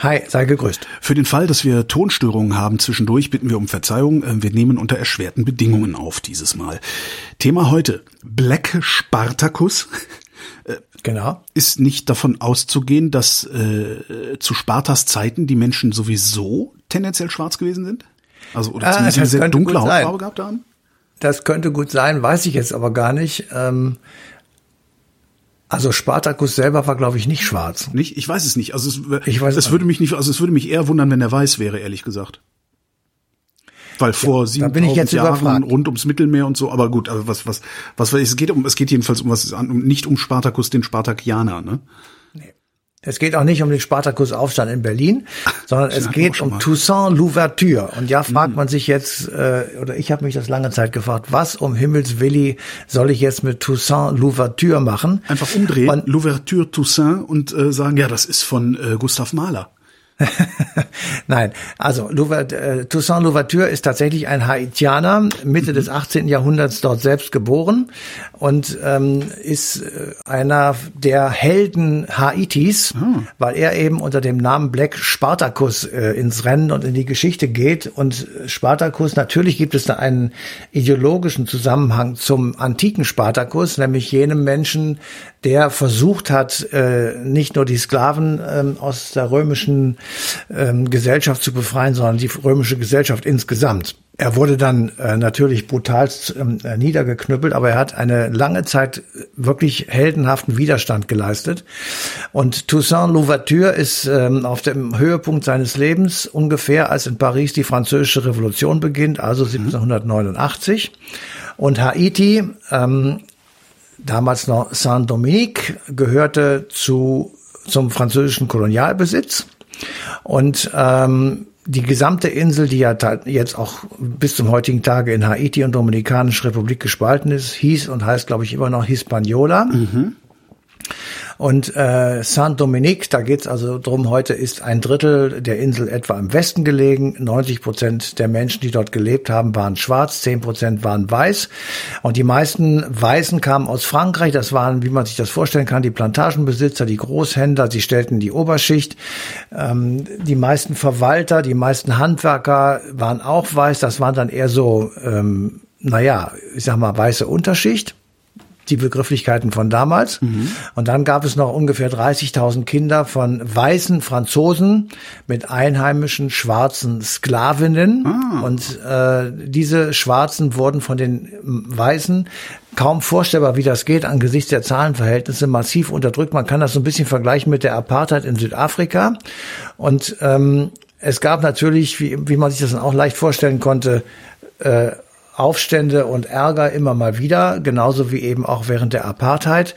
Hi, sei gegrüßt. Für den Fall, dass wir Tonstörungen haben zwischendurch, bitten wir um Verzeihung. Äh, wir nehmen unter erschwerten Bedingungen auf dieses Mal. Thema heute, Black Spartacus. Äh, genau. Ist nicht davon auszugehen, dass äh, zu Spartas Zeiten die Menschen sowieso tendenziell schwarz gewesen sind? Also oder ah, zumindest eine sehr dunkle Hautfarbe gehabt haben? Das könnte gut sein, weiß ich jetzt aber gar nicht. Ähm also Spartacus selber war, glaube ich, nicht schwarz. Nicht? Ich weiß es nicht. Also es, ich weiß es würde mich nicht, also es würde mich eher wundern, wenn er weiß wäre, ehrlich gesagt. Weil vor ja, 7000 Jahren überfragt. rund ums Mittelmeer und so, aber gut, also was, was, was, es geht um, es geht jedenfalls um was, nicht um Spartacus, den Spartakianer, ne? Es geht auch nicht um den Spartakusaufstand in Berlin, sondern es geht um Toussaint Louverture. Und ja, fragt hm. man sich jetzt, äh, oder ich habe mich das lange Zeit gefragt, was um Himmels Willi soll ich jetzt mit Toussaint Louverture machen? Einfach umdrehen, und, Louverture Toussaint und äh, sagen, ja, das ist von äh, Gustav Mahler. Nein, also äh, Toussaint Louverture ist tatsächlich ein Haitianer, Mitte mhm. des 18. Jahrhunderts dort selbst geboren und ähm, ist äh, einer der Helden Haitis, mhm. weil er eben unter dem Namen Black Spartacus äh, ins Rennen und in die Geschichte geht. Und Spartacus, natürlich gibt es da einen ideologischen Zusammenhang zum antiken Spartacus, nämlich jenem Menschen, der versucht hat, äh, nicht nur die Sklaven ähm, aus der römischen ähm, Gesellschaft zu befreien, sondern die römische Gesellschaft insgesamt. Er wurde dann äh, natürlich brutalst ähm, äh, niedergeknüppelt, aber er hat eine lange Zeit wirklich heldenhaften Widerstand geleistet. Und Toussaint Louverture ist ähm, auf dem Höhepunkt seines Lebens ungefähr, als in Paris die französische Revolution beginnt, also 1789. Und Haiti ähm, damals noch Saint-Dominique, gehörte zu, zum französischen Kolonialbesitz. Und ähm, die gesamte Insel, die ja jetzt auch bis zum heutigen Tage in Haiti und Dominikanische Republik gespalten ist, hieß und heißt, glaube ich, immer noch Hispaniola. Mhm. Und äh, Saint-Dominique, da geht's also drum, heute ist ein Drittel der Insel etwa im Westen gelegen. 90 Prozent der Menschen, die dort gelebt haben, waren schwarz, 10 Prozent waren weiß. Und die meisten Weißen kamen aus Frankreich. Das waren, wie man sich das vorstellen kann, die Plantagenbesitzer, die Großhändler. Sie stellten die Oberschicht. Ähm, die meisten Verwalter, die meisten Handwerker waren auch weiß. Das waren dann eher so, ähm, naja, ich sag mal, weiße Unterschicht die Begrifflichkeiten von damals. Mhm. Und dann gab es noch ungefähr 30.000 Kinder von weißen Franzosen mit einheimischen schwarzen Sklavinnen. Ah. Und äh, diese Schwarzen wurden von den Weißen kaum vorstellbar, wie das geht, angesichts der Zahlenverhältnisse massiv unterdrückt. Man kann das so ein bisschen vergleichen mit der Apartheid in Südafrika. Und ähm, es gab natürlich, wie, wie man sich das dann auch leicht vorstellen konnte, äh, Aufstände und Ärger immer mal wieder, genauso wie eben auch während der Apartheid.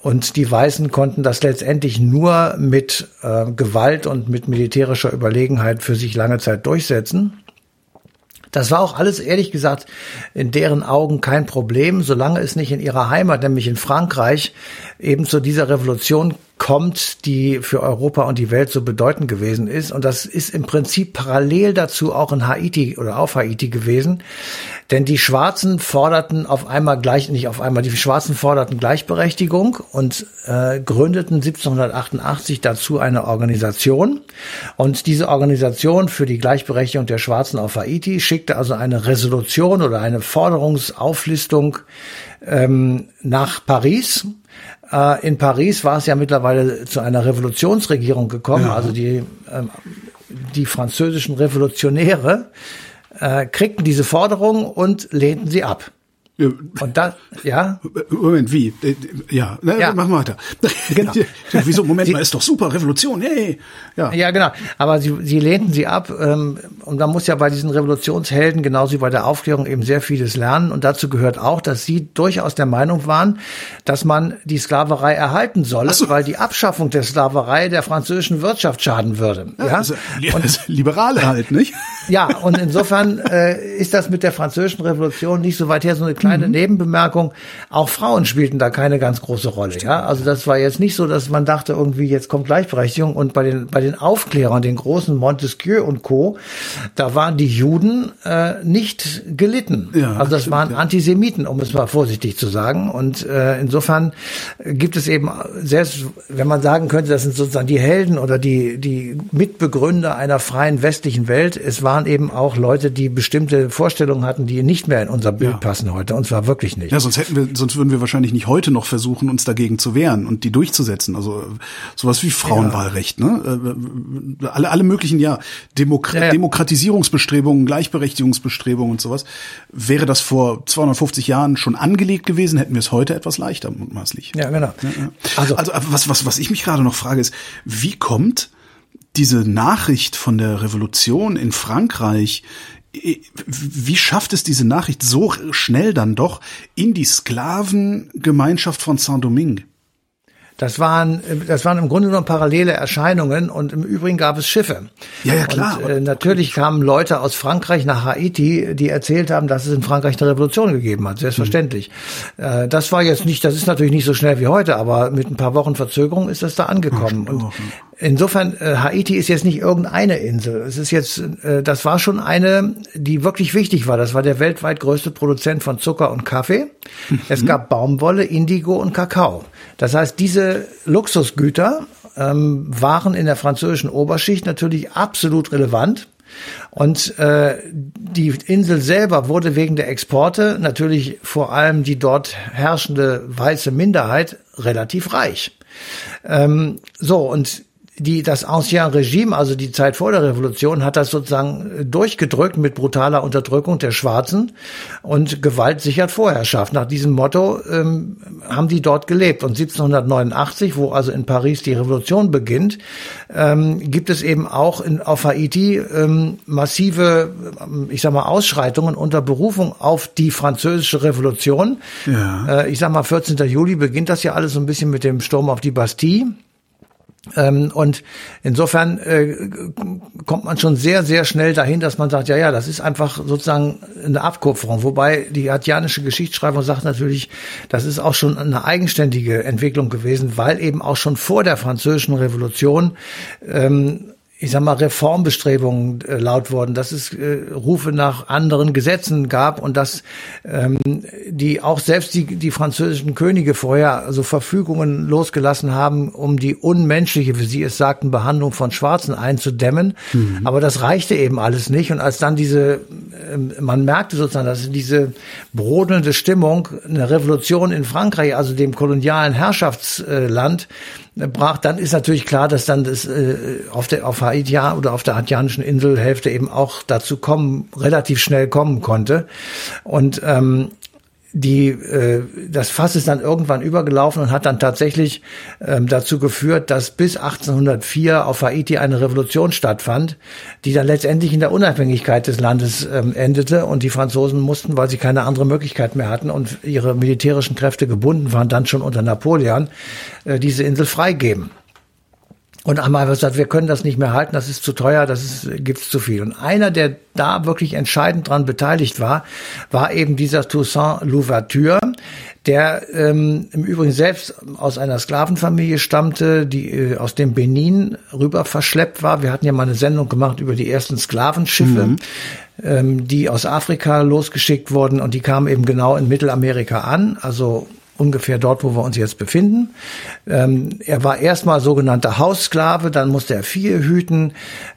Und die Weißen konnten das letztendlich nur mit äh, Gewalt und mit militärischer Überlegenheit für sich lange Zeit durchsetzen. Das war auch alles, ehrlich gesagt, in deren Augen kein Problem, solange es nicht in ihrer Heimat, nämlich in Frankreich, eben zu dieser Revolution kommt, die für Europa und die Welt so bedeutend gewesen ist. Und das ist im Prinzip parallel dazu auch in Haiti oder auf Haiti gewesen. Denn die Schwarzen forderten auf einmal gleich, nicht auf einmal, die Schwarzen forderten Gleichberechtigung und äh, gründeten 1788 dazu eine Organisation. Und diese Organisation für die Gleichberechtigung der Schwarzen auf Haiti schickte also eine Resolution oder eine Forderungsauflistung ähm, nach Paris. Äh, in Paris war es ja mittlerweile zu einer Revolutionsregierung gekommen, ja. also die, ähm, die französischen Revolutionäre äh, kriegten diese Forderung und lehnten sie ab. Und dann, ja? Moment, wie? Ja, ne, ja. machen wir weiter. Genau. Wieso? Moment sie, mal, ist doch super, Revolution, hey. Ja, ja genau. Aber sie, sie lehnten sie ab. Ähm, und man muss ja bei diesen Revolutionshelden genauso wie bei der Aufklärung eben sehr vieles lernen. Und dazu gehört auch, dass sie durchaus der Meinung waren, dass man die Sklaverei erhalten solle, so. weil die Abschaffung der Sklaverei der französischen Wirtschaft schaden würde. Ja, ja? Also, und, Liberale halt, nicht? Ja, und insofern äh, ist das mit der französischen Revolution nicht so weit her, so eine kleine mhm. Nebenbemerkung. Auch Frauen spielten da keine ganz große Rolle. Ja, also das war jetzt nicht so, dass man dachte irgendwie jetzt kommt Gleichberechtigung und bei den bei den Aufklärern, den großen Montesquieu und Co. Da waren die Juden äh, nicht gelitten. Ja, also das stimmt, waren ja. Antisemiten, um es mal vorsichtig zu sagen. Und äh, insofern gibt es eben selbst, wenn man sagen könnte, das sind sozusagen die Helden oder die die Mitbegründer einer freien westlichen Welt. Es waren waren eben auch Leute, die bestimmte Vorstellungen hatten, die nicht mehr in unser Bild ja. passen heute. Und zwar wirklich nicht. Ja, sonst hätten wir, sonst würden wir wahrscheinlich nicht heute noch versuchen, uns dagegen zu wehren und die durchzusetzen. Also sowas wie Frauenwahlrecht, ja. ne? Äh, alle, alle möglichen, ja, Demokra ja, Demokratisierungsbestrebungen, Gleichberechtigungsbestrebungen und sowas. Wäre das vor 250 Jahren schon angelegt gewesen, hätten wir es heute etwas leichter mutmaßlich. Ja, genau. Also, also was, was, was ich mich gerade noch frage, ist, wie kommt diese Nachricht von der Revolution in Frankreich, wie schafft es diese Nachricht so schnell dann doch in die Sklavengemeinschaft von Saint-Domingue? Das waren, das waren im Grunde genommen parallele Erscheinungen und im Übrigen gab es Schiffe. Ja, ja, klar. Und, äh, natürlich kamen Leute aus Frankreich nach Haiti, die erzählt haben, dass es in Frankreich eine Revolution gegeben hat. Selbstverständlich. Mhm. Äh, das war jetzt nicht, das ist natürlich nicht so schnell wie heute, aber mit ein paar Wochen Verzögerung ist das da angekommen. Und insofern, äh, Haiti ist jetzt nicht irgendeine Insel. Es ist jetzt, äh, das war schon eine, die wirklich wichtig war. Das war der weltweit größte Produzent von Zucker und Kaffee. Mhm. Es gab Baumwolle, Indigo und Kakao. Das heißt, diese Luxusgüter ähm, waren in der französischen Oberschicht natürlich absolut relevant. Und äh, die Insel selber wurde wegen der Exporte natürlich vor allem die dort herrschende weiße Minderheit relativ reich. Ähm, so, und die, das Ancien Regime, also die Zeit vor der Revolution, hat das sozusagen durchgedrückt mit brutaler Unterdrückung der Schwarzen und Gewalt sichert Vorherrschaft. Nach diesem Motto ähm, haben die dort gelebt. Und 1789, wo also in Paris die Revolution beginnt, ähm, gibt es eben auch in, auf Haiti ähm, massive, ähm, ich sag mal, Ausschreitungen unter Berufung auf die französische Revolution. Ja. Äh, ich sag mal, 14. Juli beginnt das ja alles so ein bisschen mit dem Sturm auf die Bastille. Ähm, und insofern äh, kommt man schon sehr, sehr schnell dahin, dass man sagt, ja, ja, das ist einfach sozusagen eine Abkupferung. Wobei die hatianische Geschichtsschreibung sagt natürlich, das ist auch schon eine eigenständige Entwicklung gewesen, weil eben auch schon vor der französischen Revolution ähm, ich sag mal, Reformbestrebungen äh, laut worden, dass es äh, Rufe nach anderen Gesetzen gab und dass ähm, die auch selbst die, die französischen Könige vorher also Verfügungen losgelassen haben, um die unmenschliche, wie sie es sagten, Behandlung von Schwarzen einzudämmen. Mhm. Aber das reichte eben alles nicht. Und als dann diese, äh, man merkte sozusagen, dass diese brodelnde Stimmung, eine Revolution in Frankreich, also dem kolonialen Herrschaftsland, brach, dann ist natürlich klar, dass dann das äh, auf der auf Haiti oder auf der haitianischen Inselhälfte eben auch dazu kommen, relativ schnell kommen konnte. Und ähm, die, äh, das Fass ist dann irgendwann übergelaufen und hat dann tatsächlich ähm, dazu geführt, dass bis 1804 auf Haiti eine Revolution stattfand, die dann letztendlich in der Unabhängigkeit des Landes ähm, endete und die Franzosen mussten, weil sie keine andere Möglichkeit mehr hatten und ihre militärischen Kräfte gebunden waren, dann schon unter Napoleon, äh, diese Insel freigeben. Und einmal gesagt, wir können das nicht mehr halten, das ist zu teuer, das ist, gibt's zu viel. Und einer, der da wirklich entscheidend dran beteiligt war, war eben dieser Toussaint Louverture, der ähm, im Übrigen selbst aus einer Sklavenfamilie stammte, die äh, aus dem Benin rüber verschleppt war. Wir hatten ja mal eine Sendung gemacht über die ersten Sklavenschiffe. Mhm. Ähm, die aus Afrika losgeschickt wurden und die kamen eben genau in Mittelamerika an, also ungefähr dort, wo wir uns jetzt befinden. Ähm, er war erstmal sogenannter Haussklave, dann musste er Vieh hüten,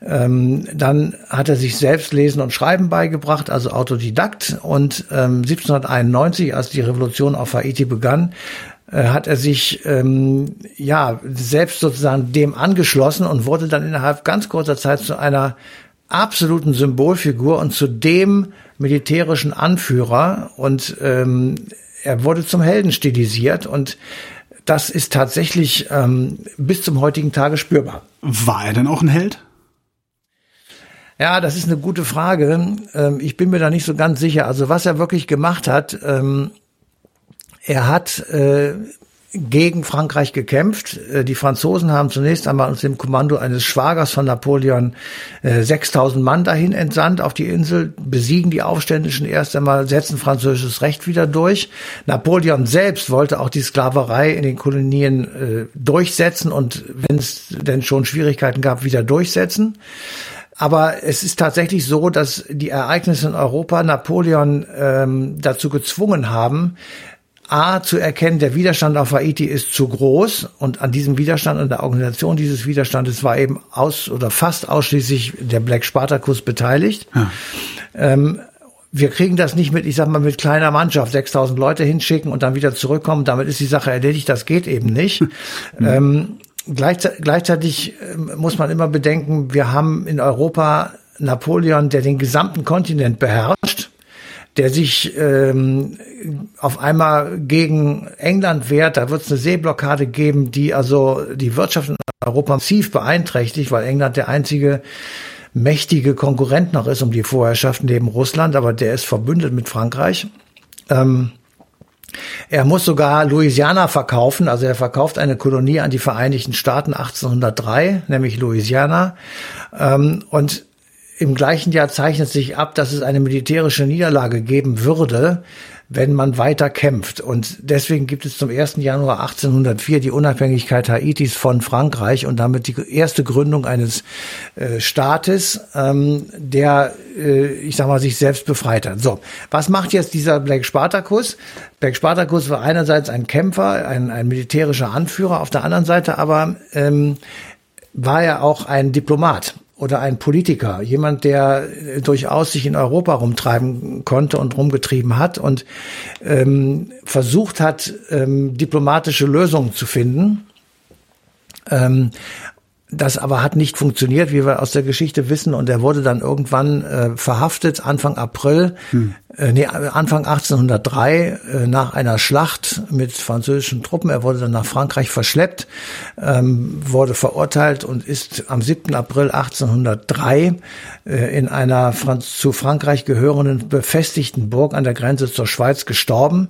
ähm, dann hat er sich selbst Lesen und Schreiben beigebracht, also Autodidakt. Und ähm, 1791, als die Revolution auf Haiti begann, äh, hat er sich ähm, ja selbst sozusagen dem angeschlossen und wurde dann innerhalb ganz kurzer Zeit zu einer absoluten Symbolfigur und zu dem militärischen Anführer und ähm, er wurde zum Helden stilisiert und das ist tatsächlich ähm, bis zum heutigen Tage spürbar. War er denn auch ein Held? Ja, das ist eine gute Frage. Ähm, ich bin mir da nicht so ganz sicher. Also was er wirklich gemacht hat, ähm, er hat äh, gegen Frankreich gekämpft. Äh, die Franzosen haben zunächst einmal unter dem Kommando eines Schwagers von Napoleon 6000 äh, Mann dahin entsandt auf die Insel, besiegen die Aufständischen erst einmal, setzen französisches Recht wieder durch. Napoleon selbst wollte auch die Sklaverei in den Kolonien äh, durchsetzen und wenn es denn schon Schwierigkeiten gab, wieder durchsetzen. Aber es ist tatsächlich so, dass die Ereignisse in Europa Napoleon ähm, dazu gezwungen haben, A, zu erkennen, der Widerstand auf Haiti ist zu groß und an diesem Widerstand und der Organisation dieses Widerstandes war eben aus oder fast ausschließlich der Black Spartacus beteiligt. Ja. Ähm, wir kriegen das nicht mit, ich sag mal, mit kleiner Mannschaft 6000 Leute hinschicken und dann wieder zurückkommen. Damit ist die Sache erledigt. Das geht eben nicht. Mhm. Ähm, gleichzeitig, gleichzeitig ähm, muss man immer bedenken, wir haben in Europa Napoleon, der den gesamten Kontinent beherrscht der sich ähm, auf einmal gegen England wehrt. Da wird es eine Seeblockade geben, die also die Wirtschaft in Europa massiv beeinträchtigt, weil England der einzige mächtige Konkurrent noch ist um die Vorherrschaft neben Russland, aber der ist verbündet mit Frankreich. Ähm, er muss sogar Louisiana verkaufen, also er verkauft eine Kolonie an die Vereinigten Staaten 1803, nämlich Louisiana. Ähm, und im gleichen Jahr zeichnet sich ab, dass es eine militärische Niederlage geben würde, wenn man weiter kämpft. Und deswegen gibt es zum 1. Januar 1804 die Unabhängigkeit Haitis von Frankreich und damit die erste Gründung eines äh, Staates, ähm, der, äh, ich sag mal, sich selbst befreit hat. So, was macht jetzt dieser Black Spartacus? Black Spartacus war einerseits ein Kämpfer, ein, ein militärischer Anführer, auf der anderen Seite aber ähm, war er auch ein Diplomat oder ein Politiker, jemand, der äh, durchaus sich in Europa rumtreiben konnte und rumgetrieben hat und ähm, versucht hat, ähm, diplomatische Lösungen zu finden. Ähm, das aber hat nicht funktioniert, wie wir aus der Geschichte wissen. Und er wurde dann irgendwann äh, verhaftet, Anfang April, hm. äh, nee, Anfang 1803, äh, nach einer Schlacht mit französischen Truppen. Er wurde dann nach Frankreich verschleppt, ähm, wurde verurteilt und ist am 7. April 1803 äh, in einer Franz zu Frankreich gehörenden befestigten Burg an der Grenze zur Schweiz gestorben.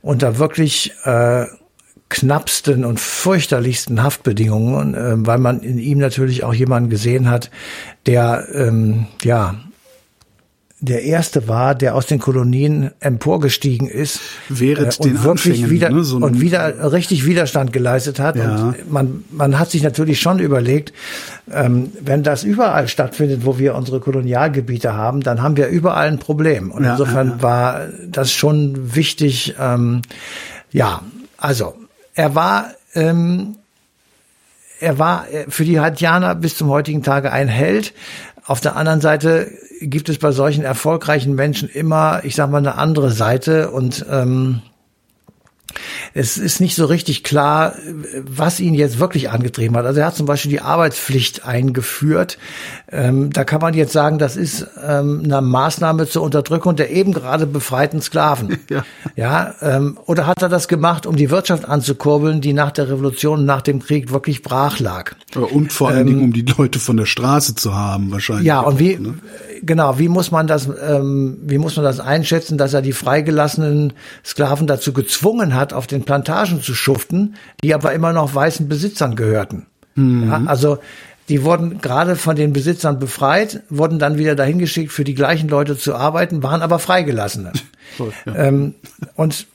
Unter wirklich äh, knappsten und fürchterlichsten Haftbedingungen, äh, weil man in ihm natürlich auch jemanden gesehen hat, der ähm, ja der erste war, der aus den Kolonien emporgestiegen ist Während äh, und wirklich wieder ne, so und wieder richtig Widerstand geleistet hat. Ja. Und man man hat sich natürlich schon überlegt, ähm, wenn das überall stattfindet, wo wir unsere Kolonialgebiete haben, dann haben wir überall ein Problem. Und ja, insofern ja. war das schon wichtig. Ähm, ja, also er war, ähm, er war für die Haitianer bis zum heutigen Tage ein Held. Auf der anderen Seite gibt es bei solchen erfolgreichen Menschen immer, ich sag mal, eine andere Seite und ähm, es ist nicht so richtig klar, was ihn jetzt wirklich angetrieben hat. Also er hat zum Beispiel die Arbeitspflicht eingeführt. Ähm, da kann man jetzt sagen, das ist ähm, eine Maßnahme zur Unterdrückung der eben gerade befreiten Sklaven. Ja. ja ähm, oder hat er das gemacht, um die Wirtschaft anzukurbeln, die nach der Revolution, nach dem Krieg wirklich brach lag? Und vor allen ähm, Dingen, um die Leute von der Straße zu haben, wahrscheinlich. Ja, und wie, ne? Genau, wie muss man das, ähm, wie muss man das einschätzen, dass er die freigelassenen Sklaven dazu gezwungen hat, auf den Plantagen zu schuften, die aber immer noch weißen Besitzern gehörten? Mhm. Ja, also die wurden gerade von den Besitzern befreit, wurden dann wieder dahin geschickt, für die gleichen Leute zu arbeiten, waren aber Freigelassene. Cool, ja. ähm, und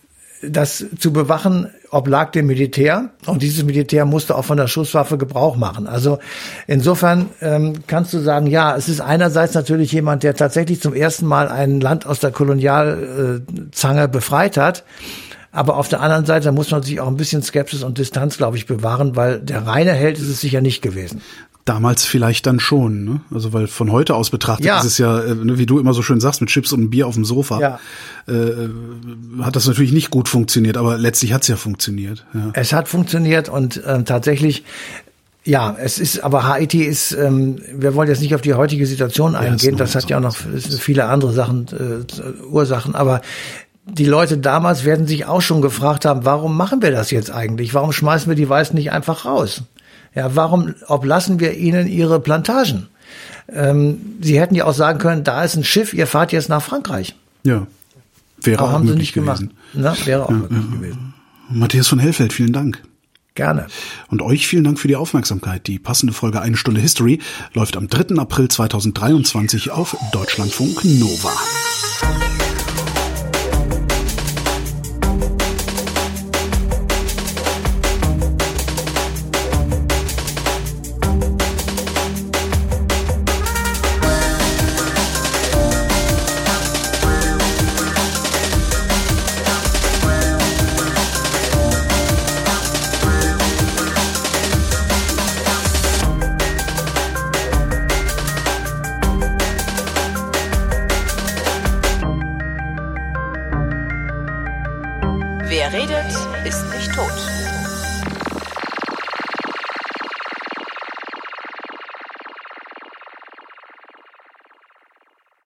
das zu bewachen oblag dem Militär und dieses Militär musste auch von der Schusswaffe Gebrauch machen. Also insofern ähm, kannst du sagen, ja, es ist einerseits natürlich jemand, der tatsächlich zum ersten Mal ein Land aus der Kolonialzange befreit hat. Aber auf der anderen Seite muss man sich auch ein bisschen Skepsis und Distanz, glaube ich, bewahren, weil der reine Held ist es sicher nicht gewesen. Damals vielleicht dann schon, ne? Also weil von heute aus betrachtet ja. ist es ja, äh, ne, wie du immer so schön sagst, mit Chips und Bier auf dem Sofa, ja. äh, hat das natürlich nicht gut funktioniert, aber letztlich hat es ja funktioniert. Ja. Es hat funktioniert und äh, tatsächlich Ja, es ist, aber Haiti ist, ähm, wir wollen jetzt nicht auf die heutige Situation eingehen, ja, das, das hat ja auch noch viele andere Sachen, äh, Ursachen, aber die Leute damals werden sich auch schon gefragt haben, warum machen wir das jetzt eigentlich? Warum schmeißen wir die Weißen nicht einfach raus? Ja, warum oblassen wir ihnen ihre Plantagen? Ähm, sie hätten ja auch sagen können, da ist ein Schiff, ihr fahrt jetzt nach Frankreich. Ja. Wäre Aber auch haben sie nicht gewesen. gemacht. Na, wäre auch ja, möglich ja. gewesen. Matthias von Hellfeld, vielen Dank. Gerne. Und euch vielen Dank für die Aufmerksamkeit. Die passende Folge Eine Stunde History läuft am 3. April 2023 auf Deutschlandfunk Nova.